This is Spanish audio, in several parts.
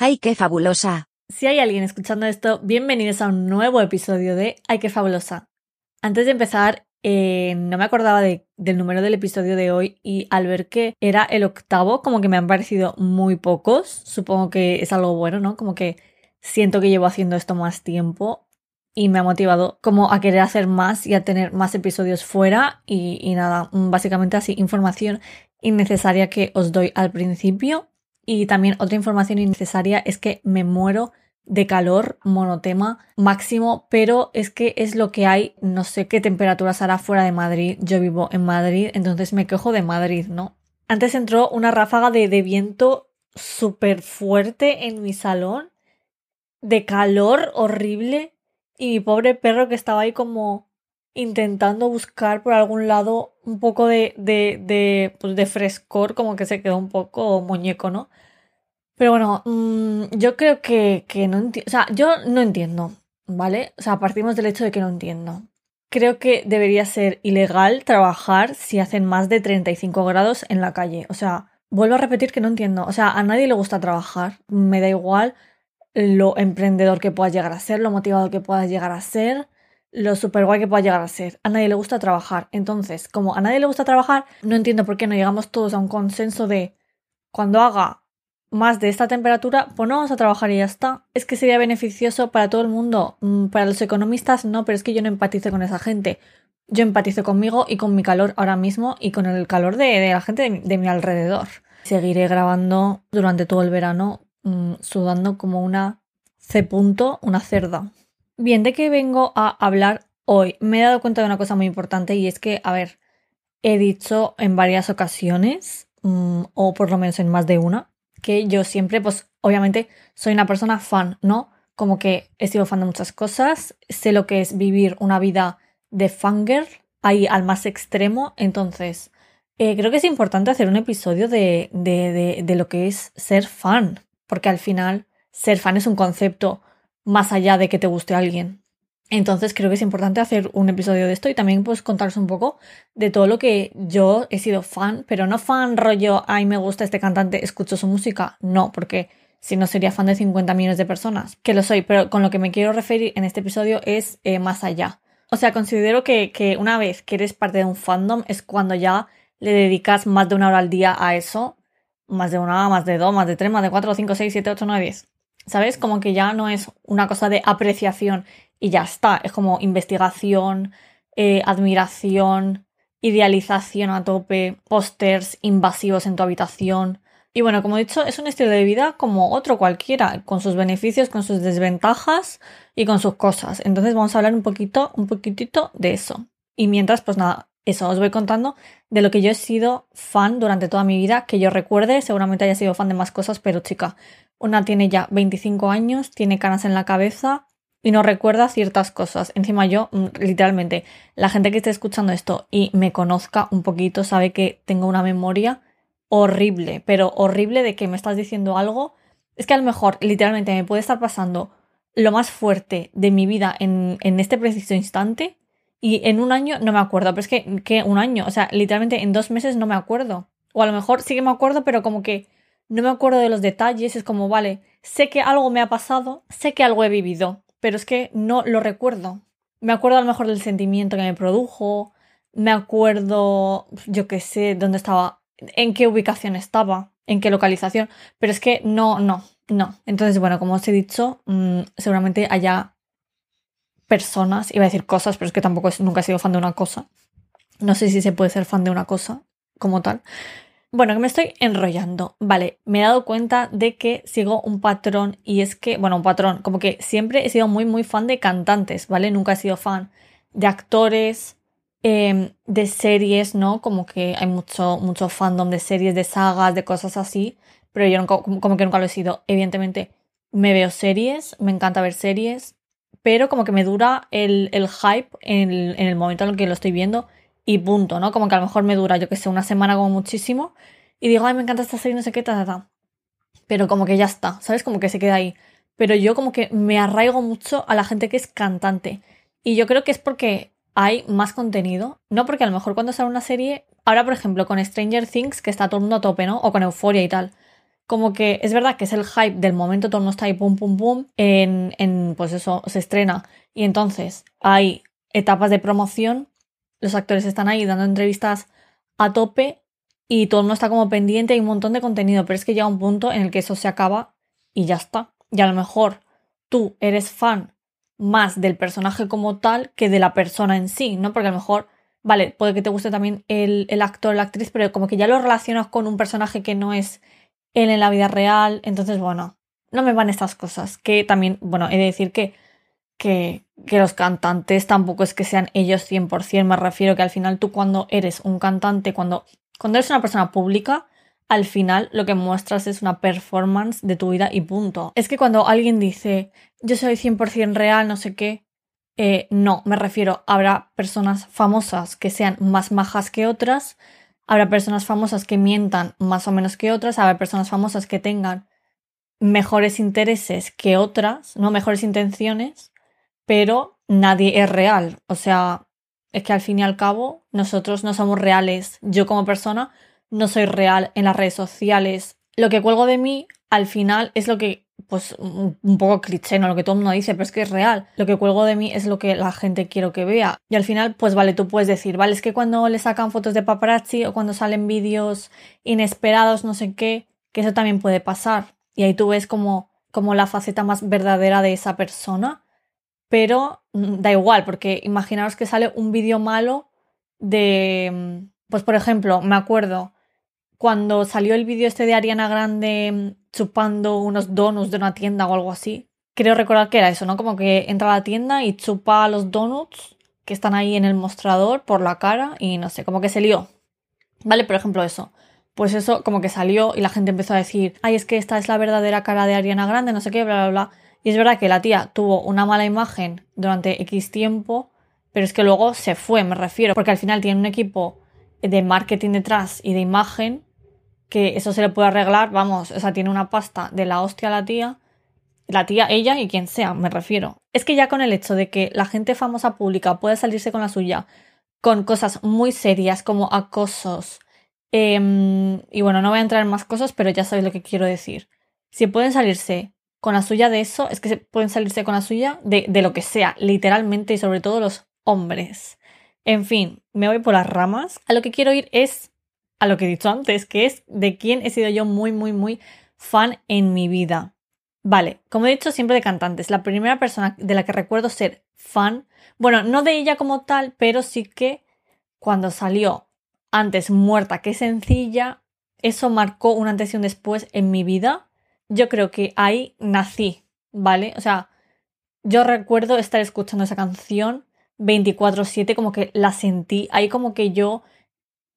¡Ay, qué fabulosa! Si hay alguien escuchando esto, bienvenidos a un nuevo episodio de ¡Ay, qué fabulosa! Antes de empezar, eh, no me acordaba del número del episodio de hoy y al ver que era el octavo, como que me han parecido muy pocos. Supongo que es algo bueno, ¿no? Como que siento que llevo haciendo esto más tiempo y me ha motivado como a querer hacer más y a tener más episodios fuera y, y nada, básicamente así, información innecesaria que os doy al principio y también otra información innecesaria es que me muero de calor, monotema máximo, pero es que es lo que hay, no sé qué temperaturas hará fuera de Madrid, yo vivo en Madrid, entonces me quejo de Madrid, ¿no? Antes entró una ráfaga de, de viento súper fuerte en mi salón, de calor horrible, y mi pobre perro que estaba ahí como intentando buscar por algún lado un poco de, de, pues de frescor, como que se quedó un poco muñeco, ¿no? Pero bueno, mmm, yo creo que, que no entiendo. O sea, yo no entiendo, ¿vale? O sea, partimos del hecho de que no entiendo. Creo que debería ser ilegal trabajar si hacen más de 35 grados en la calle. O sea, vuelvo a repetir que no entiendo. O sea, a nadie le gusta trabajar. Me da igual lo emprendedor que puedas llegar a ser, lo motivado que puedas llegar a ser, lo super guay que puedas llegar a ser. A nadie le gusta trabajar. Entonces, como a nadie le gusta trabajar, no entiendo por qué no llegamos todos a un consenso de cuando haga más de esta temperatura, pues no vamos a trabajar y ya está. Es que sería beneficioso para todo el mundo. Mm, para los economistas no, pero es que yo no empatizo con esa gente. Yo empatizo conmigo y con mi calor ahora mismo y con el calor de, la gente de, mi alrededor. Seguiré grabando durante todo el verano mm, sudando como una C. Punto, una cerda. Bien, ¿de qué vengo a hablar hoy? Me he dado cuenta de una cosa muy importante y es que, a ver, he dicho en varias ocasiones, mm, o por lo menos en más de una, que yo siempre, pues obviamente soy una persona fan, ¿no? Como que he sido fan de muchas cosas, sé lo que es vivir una vida de fanger, ahí al más extremo, entonces eh, creo que es importante hacer un episodio de, de, de lo que es ser fan, porque al final ser fan es un concepto más allá de que te guste alguien. Entonces creo que es importante hacer un episodio de esto y también pues contaros un poco de todo lo que yo he sido fan, pero no fan rollo, ay me gusta este cantante, escucho su música, no, porque si no sería fan de 50 millones de personas, que lo soy, pero con lo que me quiero referir en este episodio es eh, más allá. O sea, considero que, que una vez que eres parte de un fandom es cuando ya le dedicas más de una hora al día a eso, más de una, más de dos, más de tres, más de cuatro, cinco, seis, siete, ocho, nueve, diez. ¿Sabes? Como que ya no es una cosa de apreciación y ya está. Es como investigación, eh, admiración, idealización a tope, pósters invasivos en tu habitación. Y bueno, como he dicho, es un estilo de vida como otro cualquiera, con sus beneficios, con sus desventajas y con sus cosas. Entonces vamos a hablar un poquito, un poquitito de eso. Y mientras, pues nada, eso os voy contando de lo que yo he sido fan durante toda mi vida, que yo recuerde, seguramente haya sido fan de más cosas, pero chica, una tiene ya 25 años, tiene canas en la cabeza, y no recuerda ciertas cosas. Encima yo, mm, literalmente, la gente que esté escuchando esto y me conozca un poquito sabe que tengo una memoria horrible, pero horrible de que me estás diciendo algo. Es que a lo mejor, literalmente, me puede estar pasando lo más fuerte de mi vida en, en este preciso instante y en un año no me acuerdo. Pero es que, que un año, o sea, literalmente en dos meses no me acuerdo. O a lo mejor sí que me acuerdo, pero como que no me acuerdo de los detalles. Es como, vale, sé que algo me ha pasado, sé que algo he vivido, pero es que no lo recuerdo. Me acuerdo a lo mejor del sentimiento que me produjo, me acuerdo, yo qué sé, dónde estaba, en qué ubicación estaba, en qué localización, pero es que no, no, no. Entonces, bueno, como os he dicho, mmm, seguramente haya personas, iba a decir cosas, pero es que tampoco nunca he sido fan de una cosa. No sé si se puede ser fan de una cosa como tal, bueno, que me estoy enrollando. Vale, me he dado cuenta de que sigo un patrón y es que, bueno, un patrón, como que siempre he sido muy, muy fan de cantantes, ¿vale? Nunca he sido fan de actores, eh, de series, ¿no? Como que hay mucho, mucho fandom de series, de sagas, de cosas así, pero yo como que nunca lo he sido. Evidentemente, me veo series, me encanta ver series, pero como que me dura el, el hype en el, en el momento en el que lo estoy viendo y punto, ¿no? Como que a lo mejor me dura, yo que sé, una semana como muchísimo y digo, ay, me encanta esta serie, no sé qué, ta, ta, ta. Pero como que ya está, ¿sabes? Como que se queda ahí. Pero yo como que me arraigo mucho a la gente que es cantante. Y yo creo que es porque hay más contenido, no porque a lo mejor cuando sale una serie, ahora por ejemplo con Stranger Things, que está todo el mundo a tope, ¿no? O con Euphoria y tal. Como que es verdad que es el hype del momento, todo mundo está ahí pum pum pum, en, en pues eso, se estrena y entonces hay etapas de promoción, los actores están ahí dando entrevistas a tope y todo mundo está como pendiente, hay un montón de contenido, pero es que llega un punto en el que eso se acaba y ya está. Y a lo mejor tú eres fan más del personaje como tal que de la persona en sí, ¿no? Porque a lo mejor, vale, puede que te guste también el, el actor, la actriz, pero como que ya lo relacionas con un personaje que no es él en la vida real, entonces, bueno, no me van estas cosas, que también, bueno, he de decir que, que, que los cantantes tampoco es que sean ellos 100%, me refiero que al final tú cuando eres un cantante, cuando, cuando eres una persona pública, al final lo que muestras es una performance de tu vida y punto. Es que cuando alguien dice, yo soy 100% real, no sé qué, eh, no, me refiero, habrá personas famosas que sean más majas que otras, habrá personas famosas que mientan más o menos que otras, habrá personas famosas que tengan mejores intereses que otras, no mejores intenciones, pero nadie es real. O sea, es que al fin y al cabo nosotros no somos reales. Yo como persona no soy real en las redes sociales. Lo que cuelgo de mí al final es lo que, pues un poco cliché, ¿no? Lo que todo el mundo dice, pero es que es real. Lo que cuelgo de mí es lo que la gente quiere que vea. Y al final, pues vale, tú puedes decir, vale, es que cuando le sacan fotos de paparazzi o cuando salen vídeos inesperados, no sé qué, que eso también puede pasar. Y ahí tú ves como, como la faceta más verdadera de esa persona. Pero mm, da igual, porque imaginaros que sale un vídeo malo de, mm, pues por ejemplo, me acuerdo cuando salió el vídeo este de Ariana Grande mm, chupando unos donuts de una tienda o algo así. Creo recordar que era eso, ¿no? Como que entra a la tienda y chupa los donuts que están ahí en el mostrador por la cara y no sé, como que se lió. ¿Vale? Por ejemplo, eso. Pues eso como que salió y la gente empezó a decir, ay, es que esta es la verdadera cara de Ariana Grande, no sé qué, bla, bla, bla. Y es verdad que la tía tuvo una mala imagen durante X tiempo, pero es que luego se fue, me refiero, porque al final tiene un equipo de marketing detrás y de imagen que eso se le puede arreglar, vamos, o sea, tiene una pasta de la hostia la tía, la tía, ella y quien sea, me refiero. Es que ya con el hecho de que la gente famosa pública puede salirse con la suya con cosas muy serias como acosos, em, y bueno, no voy a entrar en más cosas, pero ya sabéis lo que quiero decir. Si pueden salirse con la suya de eso, es que pueden salirse con la suya de, de lo que sea, literalmente, y sobre todo los hombres. En fin, me voy por las ramas. A lo que quiero ir es a lo que he dicho antes, que es de quién he sido yo muy, muy, muy fan en mi vida. Vale, como he dicho siempre de cantantes, la primera persona de la que recuerdo ser fan, bueno, no de ella como tal, pero sí que cuando salió antes muerta que sencilla, eso marcó un antes y un después en mi vida. Yo creo que ahí nací, ¿vale? O sea, yo recuerdo estar escuchando esa canción 24/7, como que la sentí, ahí como que yo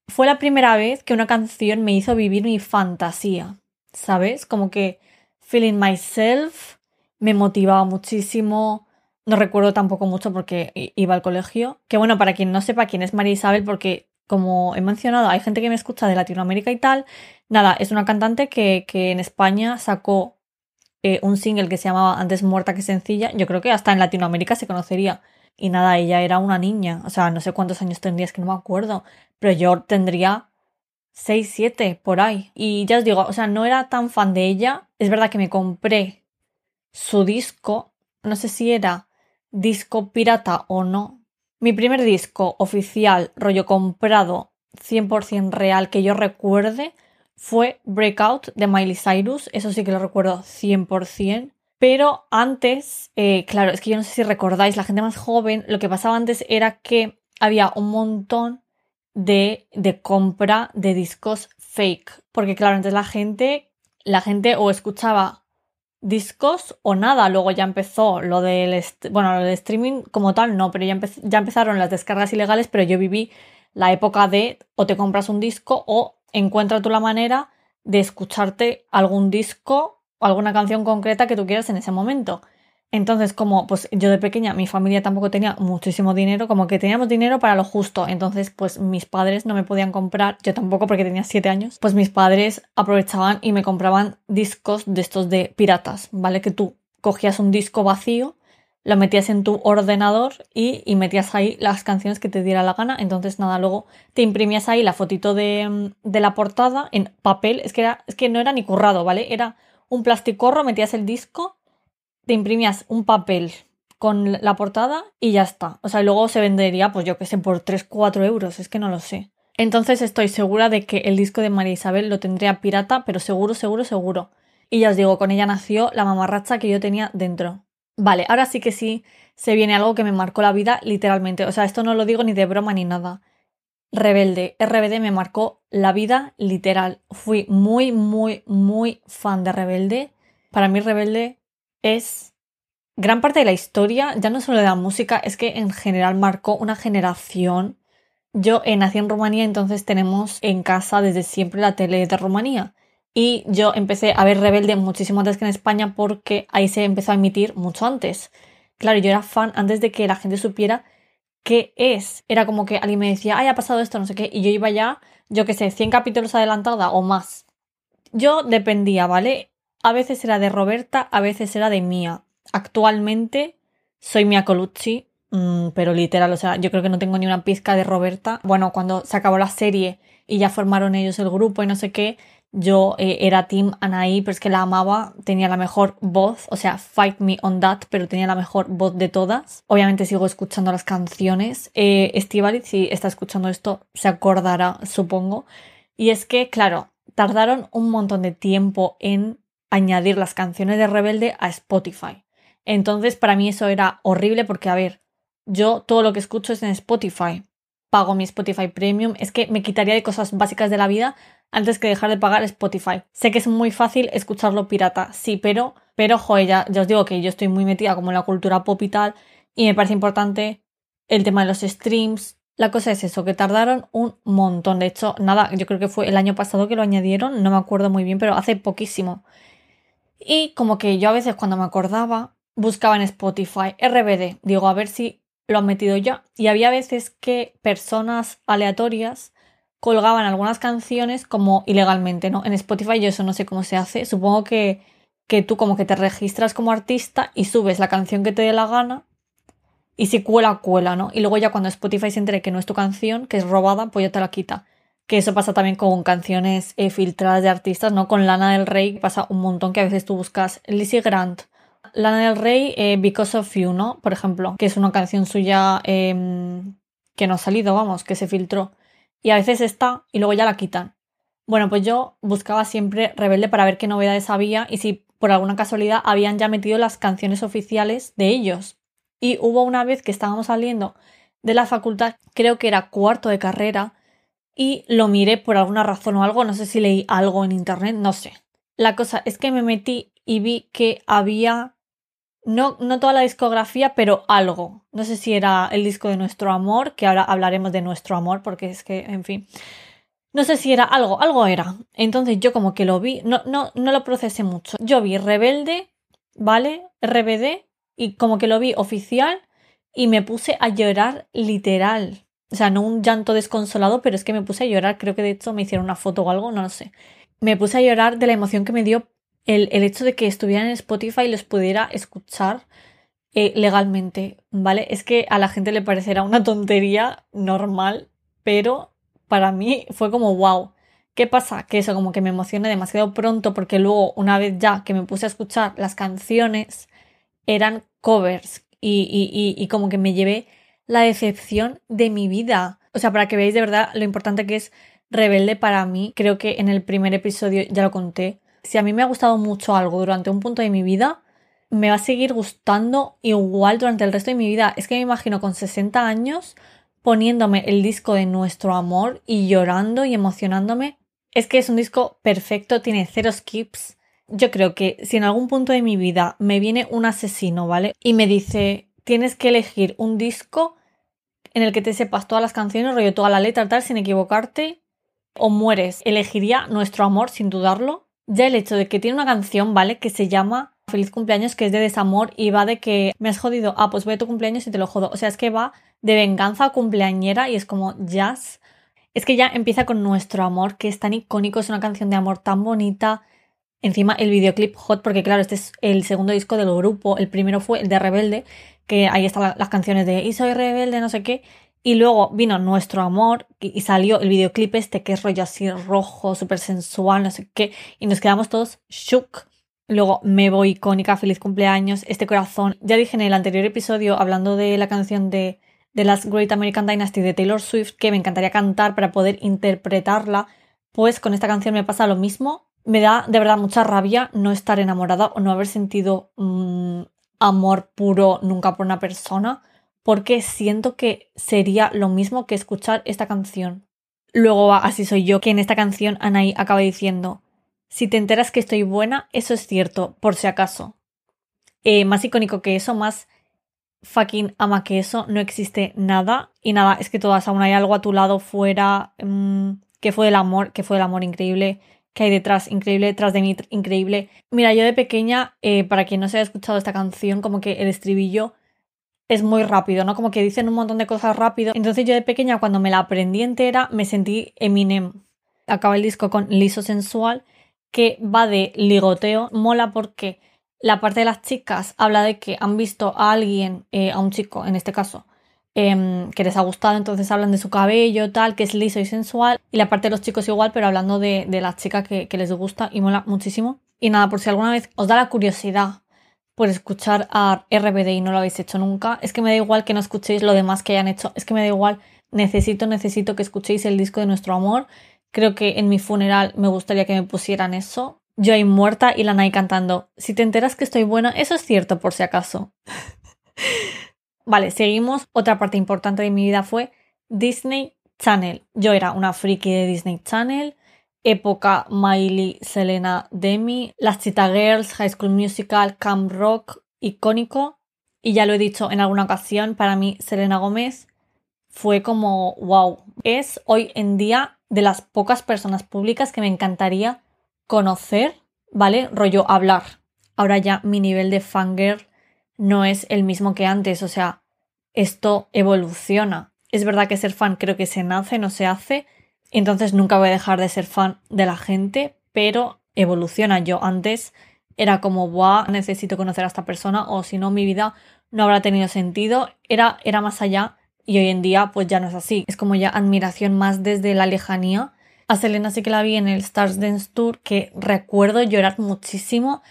fue la primera vez que una canción me hizo vivir mi fantasía, ¿sabes? Como que Feeling Myself me motivaba muchísimo. No recuerdo tampoco mucho porque iba al colegio. Que bueno, para quien no sepa quién es María Isabel, porque como he mencionado, hay gente que me escucha de Latinoamérica y tal. Nada, es una cantante que, en España sacó eh, un single que se llamaba Antes muerta que sencilla. Yo creo que hasta en Latinoamérica se conocería. Y nada, ella era una niña. O sea, no sé cuántos años tendrías, que no me acuerdo pero yo tendría 6, 7 por ahí. Y ya os digo, o sea, no era tan fan de ella. Es verdad que me compré su disco, no sé si era disco pirata o no. Mi primer disco oficial, rollo comprado, 100% real que yo recuerde, fue Breakout de Miley Cyrus. Eso sí que lo recuerdo 100%. Pero antes, eh, claro, es que yo no sé si recordáis, la gente más joven, lo que pasaba antes era que había un montón de, de compra de discos fake. Porque claro, antes la gente, la gente o escuchaba discos o nada. Luego ya empezó lo del, bueno, lo del streaming como tal, no, pero ya, ya empezaron las descargas ilegales, pero yo viví la época de o te compras un disco o encuentra tú la manera de escucharte algún disco alguna canción concreta que tú quieras en ese momento. Entonces, como pues yo de pequeña, mi familia tampoco tenía muchísimo dinero, como que teníamos dinero para lo justo. Entonces, pues mis padres no me podían comprar, yo tampoco porque tenía 7 años, pues mis padres aprovechaban y me compraban discos de estos de piratas, ¿vale? Que tú cogías un disco vacío, lo metías en tu ordenador y, y, metías ahí las canciones que te diera la gana. Entonces, nada, luego te imprimías ahí la fotito de, de la portada en papel. Es que, era, es que no era ni currado, ¿vale? Era un plasticorro, metías el disco, te imprimías un papel con la portada y ya está. O sea, y luego se vendería, pues yo qué sé, por 3, 4 euros, es que no lo sé. Entonces estoy segura de que el disco de María Isabel lo tendría pirata, pero seguro, seguro, seguro. Y ya os digo, con ella nació la mamarracha que yo tenía dentro. Vale, ahora sí que sí se viene algo que me marcó la vida literalmente. O sea, esto no lo digo ni de broma ni nada. Rebelde. RBD me marcó la vida literal. Fui muy, muy, muy fan de Rebelde. Para mí Rebelde es gran parte de la historia, ya no solo de la música, es que en general marcó una generación. Yo eh, nací en Rumanía, entonces tenemos en casa desde siempre la tele de Rumanía. Y yo empecé a ver Rebelde muchísimo antes que en España porque ahí se empezó a emitir mucho antes. Claro, yo era fan antes de que la gente supiera qué es. Era como que alguien me decía, ay, ha pasado esto, no sé qué, y yo iba ya, yo qué sé, 100 capítulos adelantada o más. Yo dependía, ¿vale? A veces era de Roberta, a veces era de Mía. Actualmente soy Mia Colucci, mm, pero literal, o sea, yo creo que no tengo ni una pizca de Roberta. Bueno, cuando se acabó la serie y ya formaron ellos el grupo y no sé qué, yo eh, era Team Anaí, pero es que la amaba, tenía la mejor voz, o sea, Fight Me on That, pero tenía la mejor voz de todas. Obviamente sigo escuchando las canciones. Eh, si está escuchando esto, se acordará, supongo. Y es que, claro, tardaron un montón de tiempo en añadir las canciones de Rebelde a Spotify. Entonces, para mí eso era horrible porque, a ver, yo todo lo que escucho es en Spotify. Pago mi Spotify Premium. Es que me quitaría de cosas básicas de la vida antes que dejar de pagar Spotify. Sé que es muy fácil escucharlo pirata, sí, pero, pero, joder, ya, os digo que yo estoy muy metida como en la cultura pop y tal, y me parece importante el tema de los streams. La cosa es eso, que tardaron un montón. De hecho, nada, yo creo que fue el año pasado que lo añadieron, no me acuerdo muy bien, pero hace poquísimo. Y como que yo a veces cuando me acordaba, buscaba en Spotify RBD, digo, a ver si lo han metido ya. Y había veces que personas aleatorias colgaban algunas canciones como ilegalmente, ¿no? En Spotify yo eso no sé cómo se hace. Supongo que, que tú como que te registras como artista y subes la canción que te dé la gana y si cuela, cuela, ¿no? Y luego ya cuando Spotify se entere que no es tu canción, que es robada, pues ya te la quita. Que eso pasa también con canciones eh, filtradas de artistas, ¿no? Con Lana del Rey pasa un montón que a veces tú buscas Lizzie Grant, Lana del Rey, eh, Because of You, ¿no? Por ejemplo, que es una canción suya em, que no ha salido, vamos, que se filtró y a veces está y luego ya la quitan. Bueno, pues yo buscaba siempre Rebelde para ver qué novedades había y si por alguna casualidad habían ya metido las canciones oficiales de ellos. Y hubo una vez que estábamos saliendo de la facultad, creo que era cuarto de carrera, y lo miré por alguna razón o algo, no sé si leí algo en internet, no sé. La cosa es que me metí y vi que había no, no toda la discografía, pero algo. No sé si era el disco de Nuestro Amor, que ahora hablaremos de Nuestro Amor, porque es que, en fin. No sé si era algo, algo era. Entonces yo como que lo vi, no, no, no lo procesé mucho. Yo vi Rebelde, ¿vale? RBD, y como que lo vi oficial y me puse a llorar literal. O sea, no un llanto desconsolado, pero es que me puse a llorar. Creo que de hecho me hicieron una foto o algo, no lo sé. Me puse a llorar de la emoción que me dio el, hecho de que estuvieran en Spotify y los pudiera escuchar eh, legalmente, ¿vale? Es que a la gente le parecerá una tontería normal, pero para mí fue como wow. ¿Qué pasa? Que eso como que me emocioné demasiado pronto porque luego una vez ya que me puse a escuchar las canciones eran covers y, y, y como que me llevé la decepción de mi vida. O sea, para que veáis de verdad lo importante que es Rebelde para mí, creo que en el primer episodio ya lo conté, si a mí me ha gustado mucho algo durante un punto de mi vida, me va a seguir gustando igual durante el resto de mi vida. Es que me imagino con 60 años poniéndome el disco de Nuestro Amor y llorando y emocionándome. Es que es un disco perfecto, tiene cero skips. Yo creo que si en algún punto de mi vida me viene un asesino, ¿vale? Y me dice, tienes que elegir un disco en el que te sepas todas las canciones, rollo toda la letra, tal, sin equivocarte, o mueres. Elegiría Nuestro Amor sin dudarlo ya el hecho de que tiene una canción, ¿vale? Que se llama Feliz cumpleaños, que es de desamor y va de que me has jodido, ah, pues voy a tu cumpleaños y te lo jodo. O sea, es que va de venganza cumpleañera y es como jazz. Es que ya empieza con nuestro amor, que es tan icónico, es una canción de amor tan bonita. Encima el videoclip hot, porque claro, este es el segundo disco del grupo. El primero fue el de Rebelde, que ahí están las canciones de Y soy rebelde, no sé qué. Y luego vino Nuestro Amor y salió el videoclip este que es rollo así rojo, súper sensual, no sé qué. Y nos quedamos todos shook. Luego Me Voy icónica, feliz cumpleaños, este corazón. Ya dije en el anterior episodio, hablando de la canción de, de las Great American Dynasty de Taylor Swift, que me encantaría cantar para poder interpretarla. Pues con esta canción me pasa lo mismo. Me da de verdad mucha rabia no estar enamorada o no haber sentido mm, amor puro nunca por una persona porque siento que sería lo mismo que escuchar esta canción. Luego así soy yo, que en esta canción Anaí acaba diciendo, si te enteras que estoy buena, eso es cierto, por si acaso. Eh, más icónico que eso, más fucking ama que eso, no existe nada. Y nada, es que todas aún hay algo a tu lado fuera, mm, que fue el amor, que fue el amor increíble, que hay detrás, increíble, detrás de mí, increíble. Mira, yo de pequeña, eh, para quien no se haya escuchado esta canción, como que el estribillo es muy rápido, ¿no? Como que dicen un montón de cosas rápido. Entonces yo de pequeña cuando me la aprendí entera me sentí Eminem. Acaba el disco con Liso Sensual, que va de ligoteo. Mola porque la parte de las chicas habla de que han visto a alguien, eh, a un chico en este caso, em, que les ha gustado, entonces hablan de su cabello, tal, que es liso y sensual. Y la parte de los chicos igual, pero hablando de, las chicas que, que les gusta y mola muchísimo. Y nada, por si alguna vez os da la curiosidad por escuchar a RBD y no lo habéis hecho nunca. Es que me da igual que no escuchéis lo demás que hayan hecho. Es que me da igual. Necesito, necesito que escuchéis el disco de nuestro amor. Creo que en mi funeral me gustaría que me pusieran eso. Yo ahí muerta y la Nai cantando. Si te enteras que estoy buena, eso es cierto por si acaso. vale, seguimos. Otra parte importante de mi vida fue Disney Channel. Yo era una friki de Disney Channel época Miley, Selena, Demi, las Cheetah Girls, High School Musical, Camp Rock, icónico. Y ya lo he dicho en alguna ocasión, para mí Selena Gómez fue como wow. Es hoy en día de las pocas personas públicas que me encantaría conocer, ¿vale? Rollo hablar. Ahora ya mi nivel de fangirl no es el mismo que antes, o sea, esto evoluciona. Es verdad que ser fan creo que se nace, no se hace, entonces nunca voy a dejar de ser fan de la gente, pero evoluciona. Yo antes era como, Buah, necesito conocer a esta persona o si no mi vida no habrá tenido sentido. Era, era más allá y hoy en día pues ya no es así. Es como ya admiración más desde la lejanía. A Selena sí que la vi en el Stars Dance Tour que recuerdo llorar muchísimo,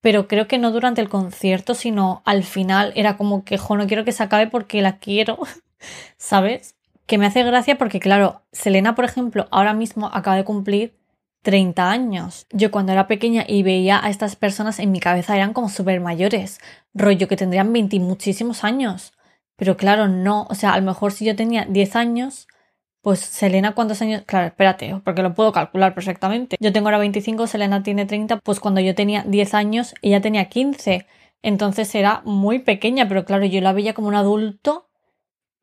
pero creo que no durante el concierto, sino al final era como que, jo, no quiero que se acabe porque la quiero, ¿sabes? Que me hace gracia porque, claro, Selena, por ejemplo, ahora mismo acaba de cumplir 30 años. Yo cuando era pequeña y veía a estas personas en mi cabeza eran como súper mayores, rollo que tendrían 20 muchísimos años. Pero claro, no, o sea, a lo mejor si yo tenía 10 años, pues Selena, ¿cuántos años? Claro, espérate, porque lo puedo calcular perfectamente. Yo tengo ahora 25, Selena tiene 30, pues cuando yo tenía 10 años, ella tenía 15. Entonces era muy pequeña, pero claro, yo la veía como un adulto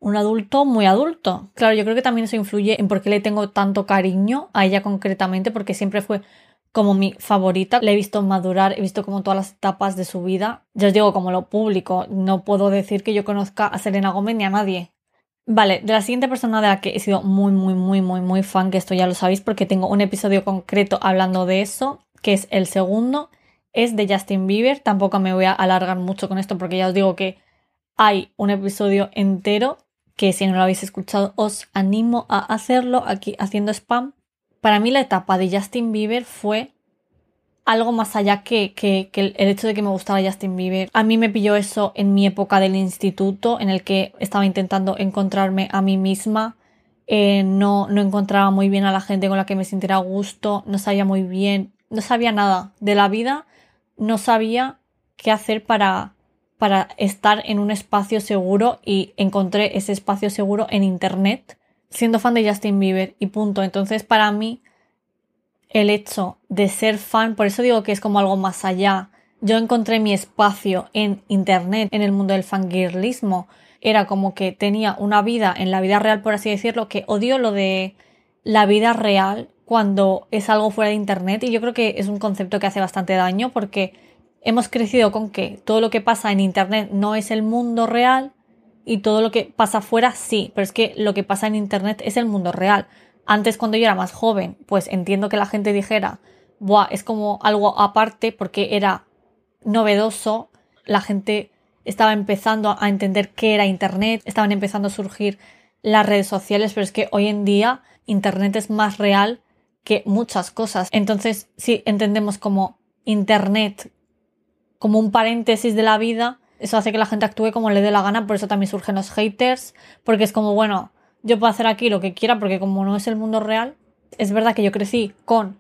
un adulto muy adulto. Claro, yo creo que también eso influye en por qué le tengo tanto cariño a ella concretamente, porque siempre fue como mi favorita. Le he visto madurar, he visto como todas las etapas de su vida. Ya os digo, como lo público, no puedo decir que yo conozca a Selena Gómez ni a nadie. Vale, de la siguiente persona de la que he sido muy, muy, muy, muy, muy fan, que esto ya lo sabéis porque tengo un episodio concreto hablando de eso, que es el segundo, es de Justin Bieber. Tampoco me voy a alargar mucho con esto porque ya os digo que hay un episodio entero que si no lo habéis escuchado os animo a hacerlo aquí haciendo spam. Para mí la etapa de Justin Bieber fue algo más allá que, que, el hecho de que me gustara Justin Bieber. A mí me pilló eso en mi época del instituto, en el que estaba intentando encontrarme a mí misma. Eh, no, no encontraba muy bien a la gente con la que me sintiera gusto, no sabía muy bien, no sabía nada de la vida, no sabía qué hacer para, para estar en un espacio seguro y encontré ese espacio seguro en Internet siendo fan de Justin Bieber y punto. Entonces para mí el hecho de ser fan, por eso digo que es como algo más allá. Yo encontré mi espacio en Internet, en el mundo del fangirlismo. Era como que tenía una vida en la vida real, por así decirlo, que odio lo de la vida real cuando es algo fuera de Internet y yo creo que es un concepto que hace bastante daño porque hemos crecido con que todo lo que pasa en Internet no es el mundo real y todo lo que pasa afuera sí, pero es que lo que pasa en Internet es el mundo real. Antes cuando yo era más joven, pues entiendo que la gente dijera, buah, es como algo aparte porque era novedoso, la gente estaba empezando a entender qué era Internet, estaban empezando a surgir las redes sociales, pero es que hoy en día Internet es más real que muchas cosas. Entonces, si entendemos como Internet como un paréntesis de la vida, eso hace que la gente actúe como le dé la gana, por eso también surgen los haters, porque es como, bueno, yo puedo hacer aquí lo que quiera, porque como no es el mundo real, es verdad que yo crecí con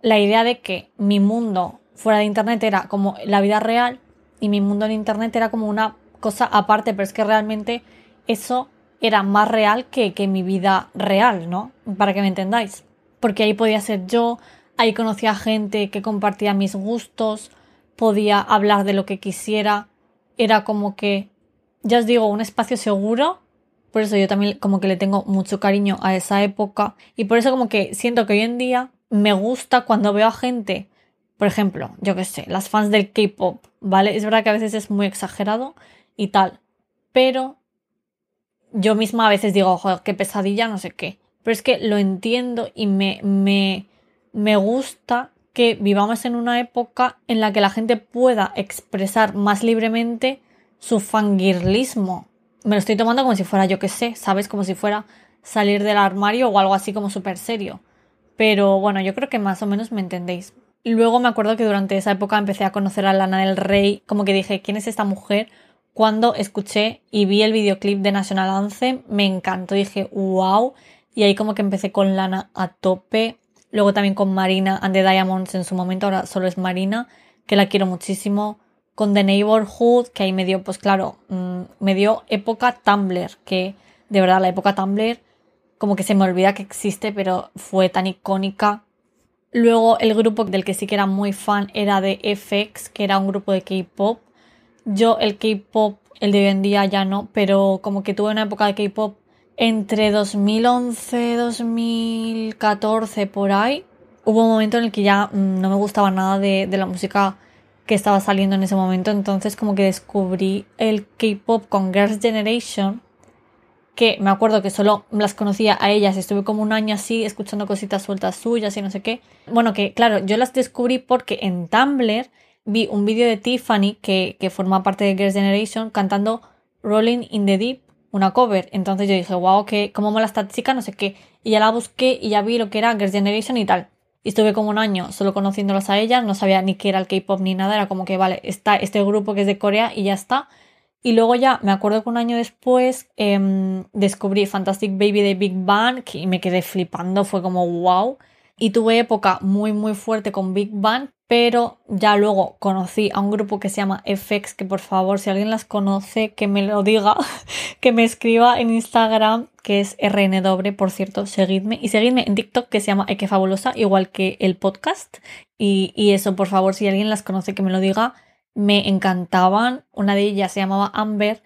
la idea de que mi mundo fuera de Internet era como la vida real y mi mundo en Internet era como una cosa aparte, pero es que realmente eso era más real que, que mi vida real, ¿no? Para que me entendáis. Porque ahí podía ser yo, ahí conocía gente que compartía mis gustos, podía hablar de lo que quisiera, era como que, ya os digo, un espacio seguro. Por eso yo también como que le tengo mucho cariño a esa época y por eso como que siento que hoy en día me gusta cuando veo a gente, por ejemplo, yo qué sé, las fans del K-pop, ¿vale? Es verdad que a veces es muy exagerado y tal, pero yo misma a veces digo, joder, qué pesadilla, no sé qué. Pero es que lo entiendo y me, me, me gusta que vivamos en una época en la que la gente pueda expresar más libremente su fangirlismo. Me lo estoy tomando como si fuera, yo qué sé, ¿sabes? Como si fuera salir del armario o algo así como súper serio. Pero bueno, yo creo que más o menos me entendéis. Luego me acuerdo que durante esa época empecé a conocer a Lana del Rey, como que dije, ¿quién es esta mujer? Cuando escuché y vi el videoclip de National Anthem, me encantó, dije, wow. Y ahí como que empecé con Lana a tope. Luego también con Marina and the Diamonds en su momento, ahora solo es Marina, que la quiero muchísimo. Con The Neighborhood, que ahí me dio, pues claro, mm, me dio época Tumblr, que de verdad la época Tumblr como que se me olvida que existe, pero fue tan icónica. Luego el grupo del que sí que era muy fan era de FX, que era un grupo de K-pop. Yo el K-pop, el de hoy en día ya no, pero como que tuve una época de K-pop entre 2011, 2014, por ahí, hubo un momento en el que ya mm, no me gustaba nada de, la música que estaba saliendo en ese momento, entonces como que descubrí el K-Pop con Girls' Generation, que me acuerdo que solo las conocía a ellas, estuve como un año así escuchando cositas sueltas suyas y no sé qué. Bueno, que claro, yo las descubrí porque en Tumblr vi un vídeo de Tiffany, que, que forma parte de Girls' Generation, cantando Rolling in the Deep, una cover. Entonces yo dije, wow, que cómo mola esta chica, no sé qué. Y ya la busqué y ya vi lo que era Girls' Generation y tal. Y estuve como un año solo conociéndolas a ellas, no sabía ni qué era el K-pop ni nada, era como que, vale, está este grupo que es de Corea y ya está. Y luego ya me acuerdo que un año después em, descubrí Fantastic Baby de Big Bang y me quedé flipando, fue como wow. Y tuve época muy muy fuerte con Big Bang, pero ya luego conocí a un grupo que se llama FX, que por favor, si alguien las conoce, que me lo diga, que me escriba en Instagram, que es RNW, por cierto, seguidme. Y seguidme en TikTok, que se llama Eke Fabulosa, igual que el podcast. Y, y eso, por favor, si alguien las conoce, que me lo diga. Me encantaban. Una de ellas se llamaba Amber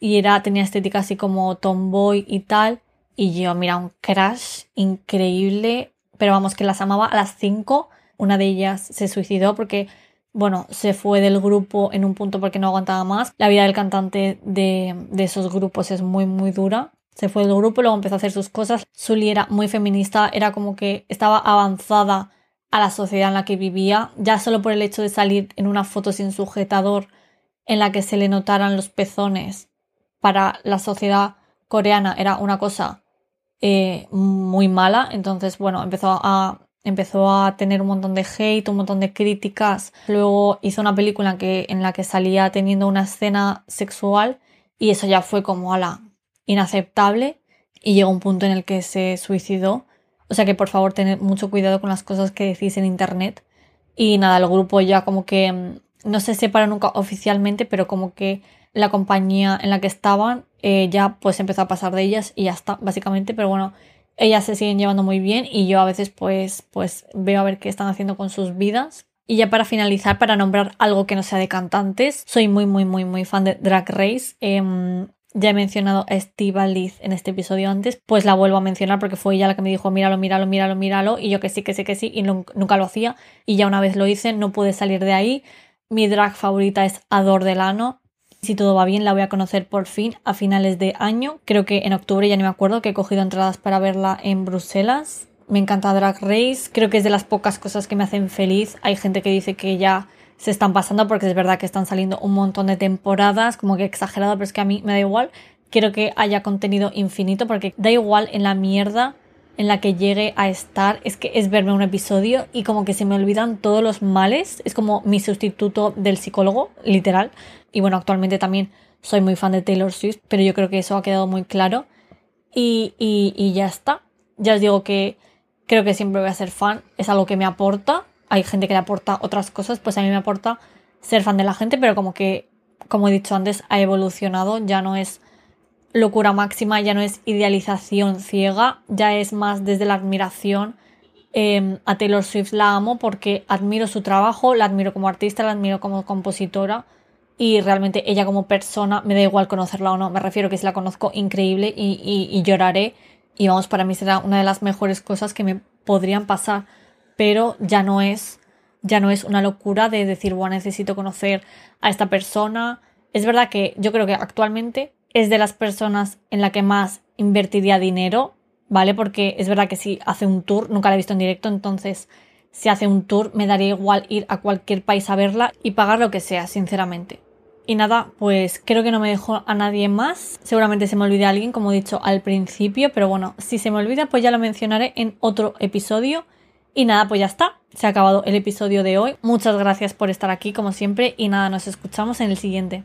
y era, tenía estética así como tomboy y tal. Y yo, mira, un crash increíble. Pero vamos, que las amaba a las 5 una de ellas se suicidó porque, bueno, se fue del grupo en un punto porque no aguantaba más. La vida del cantante de, esos grupos es muy, muy dura. Se fue del grupo, luego empezó a hacer sus cosas. Sully era muy feminista, era como que estaba avanzada a la sociedad en la que vivía, ya solo por el hecho de salir en una foto sin sujetador en la que se le notaran los pezones para la sociedad coreana era una cosa eh, muy mala. Entonces, bueno, empezó a empezó a tener un montón de hate, un montón de críticas. Luego hizo una película que, en la que salía teniendo una escena sexual y eso ya fue como a la inaceptable y llegó un punto en el que se suicidó. O sea que por favor tened mucho cuidado con las cosas que decís en internet. Y nada, el grupo ya como que mm, no se separa nunca oficialmente, pero como que la compañía en la que estaban eh, ya pues empezó a pasar de ellas y ya está, básicamente. Pero bueno, ellas se siguen llevando muy bien y yo a veces pues, pues veo a ver qué están haciendo con sus vidas. Y ya para finalizar, para nombrar algo que no sea de cantantes, soy muy, muy, muy, muy fan de Drag Race. Em, ya he mencionado a Steve Liz en este episodio antes, pues la vuelvo a mencionar porque fue ella la que me dijo míralo, míralo, míralo, míralo. Y yo que sí, que sí, que sí, y nunca lo hacía. Y ya una vez lo hice, no pude salir de ahí. Mi drag favorita es Ador Delano. Si todo va bien, la voy a conocer por fin a finales de año. Creo que en octubre, ya no me acuerdo, que he cogido entradas para verla en Bruselas. me encanta Drag Race, creo que es de las pocas cosas que me hacen feliz. Hay gente que dice que ya se están pasando porque es verdad que están saliendo un montón de temporadas, como que exagerado, pero es que a mí me da igual. Quiero que haya contenido infinito porque da igual en la mierda en la que llegue a estar, es que es verme un episodio y como que se me olvidan todos los males, es como mi sustituto del psicólogo, literal. Y bueno, actualmente también soy muy fan de Taylor Swift, pero yo creo que eso ha quedado muy claro. Y, y, ya está. Ya os digo que creo que siempre voy a ser fan, es algo que me aporta. Hay gente que le aporta otras cosas, pues a mí me aporta ser fan de la gente, pero como que, como he dicho antes, ha evolucionado, ya no es locura máxima, ya no es idealización ciega, ya es más desde la admiración. Em, a Taylor Swift la amo porque admiro su trabajo, la admiro como artista, la admiro como compositora y realmente ella como persona me da igual conocerla o no, me refiero que si la conozco increíble y, y lloraré y vamos, para mí será una de las mejores cosas que me podrían pasar, pero ya no es ya no es una locura de decir, bueno, necesito conocer a esta persona. Es verdad que yo creo que actualmente es de las personas en la que más invertiría dinero, ¿vale? Porque es verdad que si hace un tour, nunca la he visto en directo, entonces si hace un tour me daría igual ir a cualquier país a verla y pagar lo que sea, sinceramente. Y nada, pues creo que no me dejo a nadie más. Seguramente se me olvide alguien, como he dicho al principio, pero bueno, si se me olvida, pues ya lo mencionaré en otro episodio. Y nada, pues ya está. Se ha acabado el episodio de hoy. Muchas gracias por estar aquí, como siempre. Y nada, nos escuchamos en el siguiente.